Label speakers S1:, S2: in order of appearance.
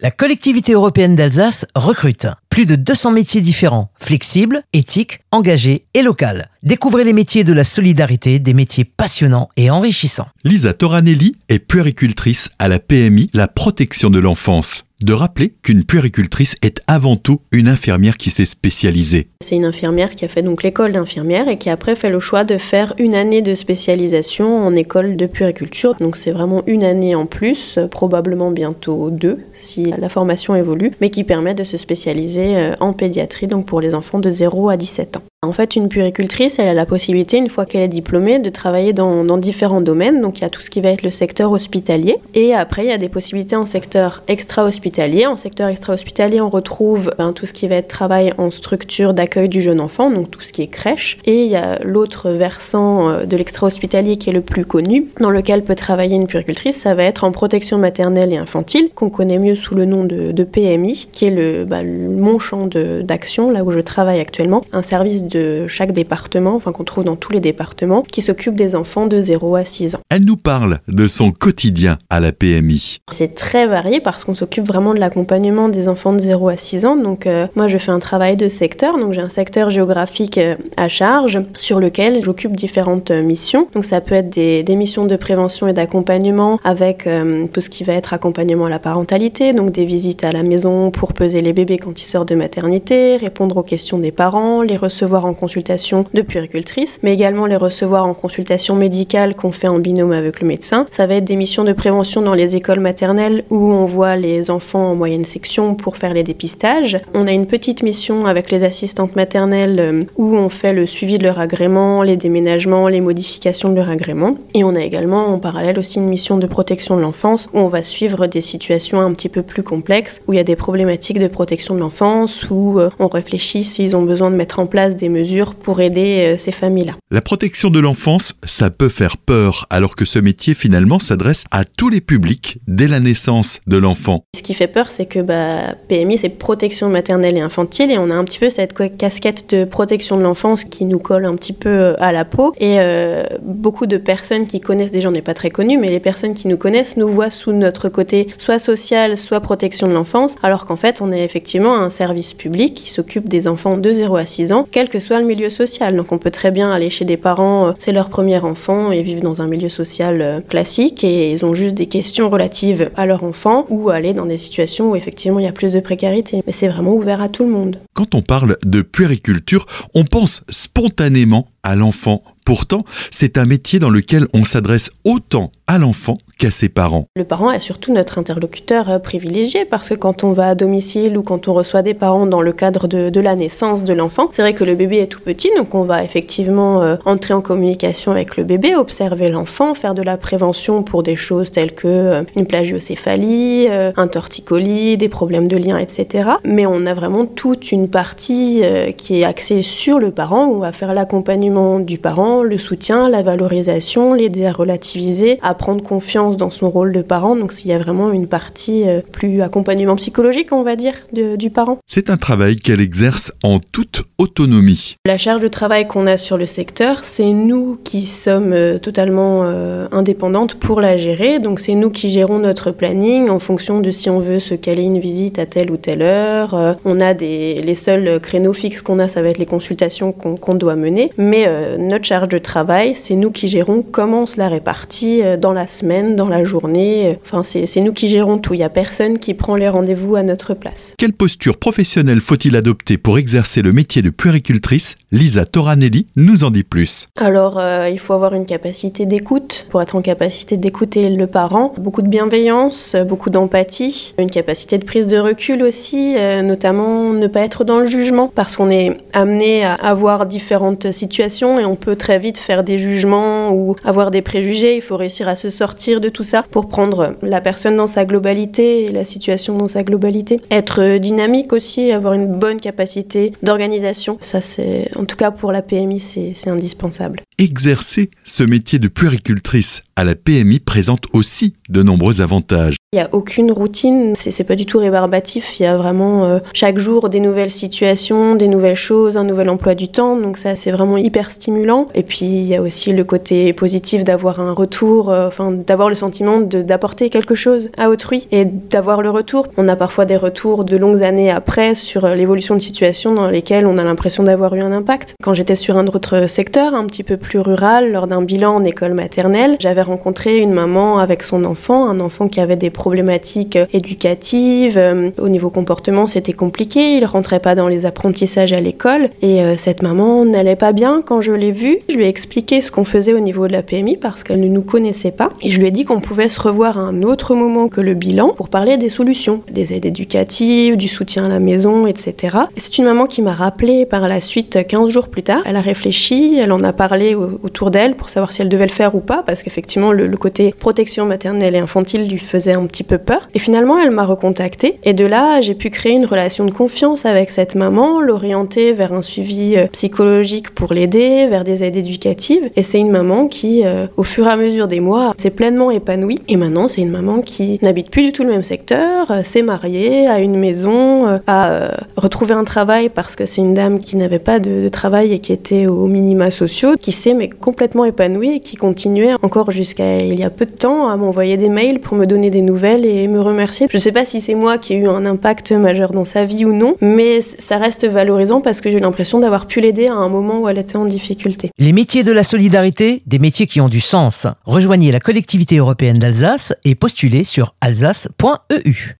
S1: La collectivité européenne d'Alsace recrute plus de 200 métiers différents, flexibles, éthiques, engagés et locaux. Découvrez les métiers de la solidarité, des métiers passionnants et enrichissants.
S2: Lisa Toranelli est puéricultrice à la PMI, la protection de l'enfance de rappeler qu'une puéricultrice est avant tout une infirmière qui s'est spécialisée.
S3: C'est une infirmière qui a fait donc l'école d'infirmière et qui après fait le choix de faire une année de spécialisation en école de puériculture. Donc c'est vraiment une année en plus, probablement bientôt deux si la formation évolue, mais qui permet de se spécialiser euh, en pédiatrie donc pour les enfants de 0 à 17 ans. En fait, une puéricultrice, elle a la possibilité, une fois qu'elle est diplômée, de travailler dans, différents domaines. Donc, il y a tout ce qui va être le secteur hospitalier. Et après, il y a des possibilités en secteur extra-hospitalier. En secteur extra-hospitalier, on retrouve ben, tout ce qui va être travail en structure d'accueil du jeune enfant, donc tout ce qui est crèche. Et il y a l'autre versant euh, de l'extra-hospitalier qui est le plus connu, dans lequel peut travailler une puéricultrice, ça va être en protection maternelle et infantile, qu'on connaît mieux sous le nom de, PMI, qui est le, bah, mon champ d'action, là où je travaille actuellement. Un service de chaque département, enfin qu'on trouve dans tous les départements, qui s'occupe des enfants de 0 à 6 ans.
S2: Elle nous parle de son quotidien à la PMI.
S3: C'est très varié parce qu'on s'occupe vraiment de l'accompagnement des enfants de 0 à 6 ans. Donc euh, moi je fais un travail de secteur, donc j'ai un secteur géographique euh, à charge sur lequel j'occupe différentes euh, missions. Donc ça peut être des, missions de prévention et d'accompagnement avec tout ce qui va être accompagnement à la parentalité, donc des visites à la maison pour peser les bébés quand ils sortent de maternité, répondre aux questions des parents, les recevoir en consultation de puéricultrice, mais également les recevoir en consultation médicale qu'on fait en binôme avec le médecin. Ça va être des missions de prévention dans les écoles maternelles où on voit les enfants en moyenne section pour faire les dépistages. On a une petite mission avec les assistantes maternelles euh, où on fait le suivi de leur agrément, les déménagements, les modifications de leur agrément. Et on a également en parallèle aussi une mission de protection de l'enfance où on va suivre des situations un petit peu plus complexes, où il y a des problématiques de protection de l'enfance, où euh, on réfléchit s'ils ont besoin de mettre en place des mesures pour aider euh, ces familles-là.
S2: La protection de l'enfance, ça peut faire peur, alors que ce métier finalement s'adresse à tous les publics dès la naissance de l'enfant.
S3: Ce qui fait peur, c'est que bah, PMI, c'est protection maternelle et infantile, et on a un petit peu cette casquette de protection de l'enfance qui nous colle un petit peu euh, à la peau. Et euh, beaucoup de personnes qui connaissent, déjà on n'est pas très connus, mais les personnes qui nous connaissent nous voient sous notre côté soit social, soit protection de l'enfance, alors qu'en fait on est effectivement un service public qui s'occupe des enfants de 0 à 6 ans, quel que soit le milieu social. Donc on peut très bien aller chez des parents, euh, c'est leur premier enfant et vivent dans un milieu social euh, classique et ils ont juste des questions relatives à leur enfant ou aller dans des situations où effectivement il y a plus de précarité. Mais c'est vraiment ouvert à tout le monde.
S2: Quand on parle de puériculture, on pense spontanément à l'enfant. Pourtant, c'est un métier dans lequel on s'adresse autant à l'enfant qu'à ses parents.
S3: Le parent est surtout notre interlocuteur euh, privilégié parce que quand on va à domicile ou quand on reçoit des parents dans le cadre de, la naissance de l'enfant, c'est vrai que le bébé est tout petit, donc on va effectivement euh, entrer en communication avec le bébé, observer l'enfant, faire de la prévention pour des choses telles que euh, une plagiocéphalie, un torticolis, des problèmes de lien, etc. Mais on a vraiment toute une partie qui est axée sur le parent, où on va faire l'accompagnement du parent, le soutien, la valorisation, l'aider à relativiser, à prendre confiance dans son rôle de parent. Donc il y a vraiment une partie euh, plus accompagnement psychologique, on va dire, du parent.
S2: C'est un travail qu'elle exerce en toute autonomie.
S3: La charge de travail qu'on a sur le secteur, c'est nous qui sommes euh, totalement euh, indépendantes pour la gérer. Donc c'est nous qui gérons notre planning en fonction de si on veut se caler une visite à telle ou telle heure. on a des, les seuls créneaux fixes qu'on a, ça va être les consultations qu'on doit mener. Mais notre charge de travail, c'est nous qui gérons comment on se la répartit dans la semaine, dans la journée. Enfin, c'est nous qui gérons tout. Il n'y a personne qui prend les rendez-vous à notre place.
S2: Quelle posture professionnelle faut-il adopter pour exercer le métier de puéricultrice? Lisa Toranelli nous en dit plus.
S3: Alors, euh, il faut avoir une capacité d'écoute pour être en capacité d'écouter le parent. Beaucoup de bienveillance, beaucoup d'empathie, une capacité de prise de recul aussi, euh, notamment ne pas être dans le jugement parce qu'on est amené à avoir différentes situations et on peut très vite faire des jugements ou avoir des préjugés. Il faut réussir à se sortir de tout ça pour prendre la personne dans sa globalité la situation dans sa globalité. Être dynamique aussi, avoir une bonne capacité d'organisation. Ça, c'est, en tout cas pour la PMI, c'est indispensable.
S2: Exercer ce métier de puéricultrice à la PMI présente aussi de nombreux avantages.
S3: Il n'y a aucune routine, c'est pas du tout rébarbatif. Il y a vraiment euh, chaque jour des nouvelles situations, des nouvelles choses, un nouvel emploi du temps. Donc ça, c'est vraiment hyper stimulant. Et puis il y a aussi le côté positif d'avoir un retour, euh, enfin d'avoir le sentiment d'apporter quelque chose à autrui et d'avoir le retour. On a parfois des retours de longues années après sur euh, l'évolution de situations dans lesquelles on a l'impression d'avoir eu un impact. Quand j'étais sur un autre secteur, un petit peu plus rural, lors d'un bilan en école maternelle, j'avais rencontré une maman avec son enfant, un enfant qui avait des problématiques éducatives. Euh, au niveau comportement, c'était compliqué. Il rentrait pas dans les apprentissages à l'école. Et euh, cette maman n'allait pas bien quand je l'ai vue. Je lui ai expliqué ce qu'on faisait au niveau de la PMI parce qu'elle ne nous connaissait pas. Et je lui ai dit qu'on pouvait se revoir à un autre moment que le bilan pour parler des solutions, des aides éducatives, du soutien à la maison, etc. c'est une maman qui m'a rappelé par la suite, 15 jours plus tard. Elle a réfléchi, elle en a parlé autour d'elle pour savoir si elle devait le faire ou pas parce qu'effectivement, le, côté protection maternelle et infantile lui faisait un petit peu peur. Et finalement, elle m'a recontactée. Et de là, j'ai pu créer une relation de confiance avec cette maman, l'orienter vers un suivi euh, psychologique pour l'aider, vers des aides éducatives. Et c'est une maman qui, euh, au fur et à mesure des mois, s'est pleinement épanouie. Et maintenant, c'est une maman qui n'habite plus du tout le même secteur, euh, s'est mariée, a une maison, a retrouvé un travail parce que c'est une dame qui n'avait pas de, travail et qui était aux minima sociaux, qui mais complètement épanouie et qui continuait encore jusqu'à il y a peu de temps à m'envoyer des mails pour me donner des nouvelles et me remercier. Je ne sais pas si c'est moi qui ai eu un impact majeur dans sa vie ou non, mais ça reste valorisant parce que j'ai l'impression d'avoir pu l'aider à un moment où elle était en difficulté.
S1: Les métiers de la solidarité, des métiers qui ont du sens. Rejoignez la collectivité européenne d'Alsace et postulez sur alsace.eu.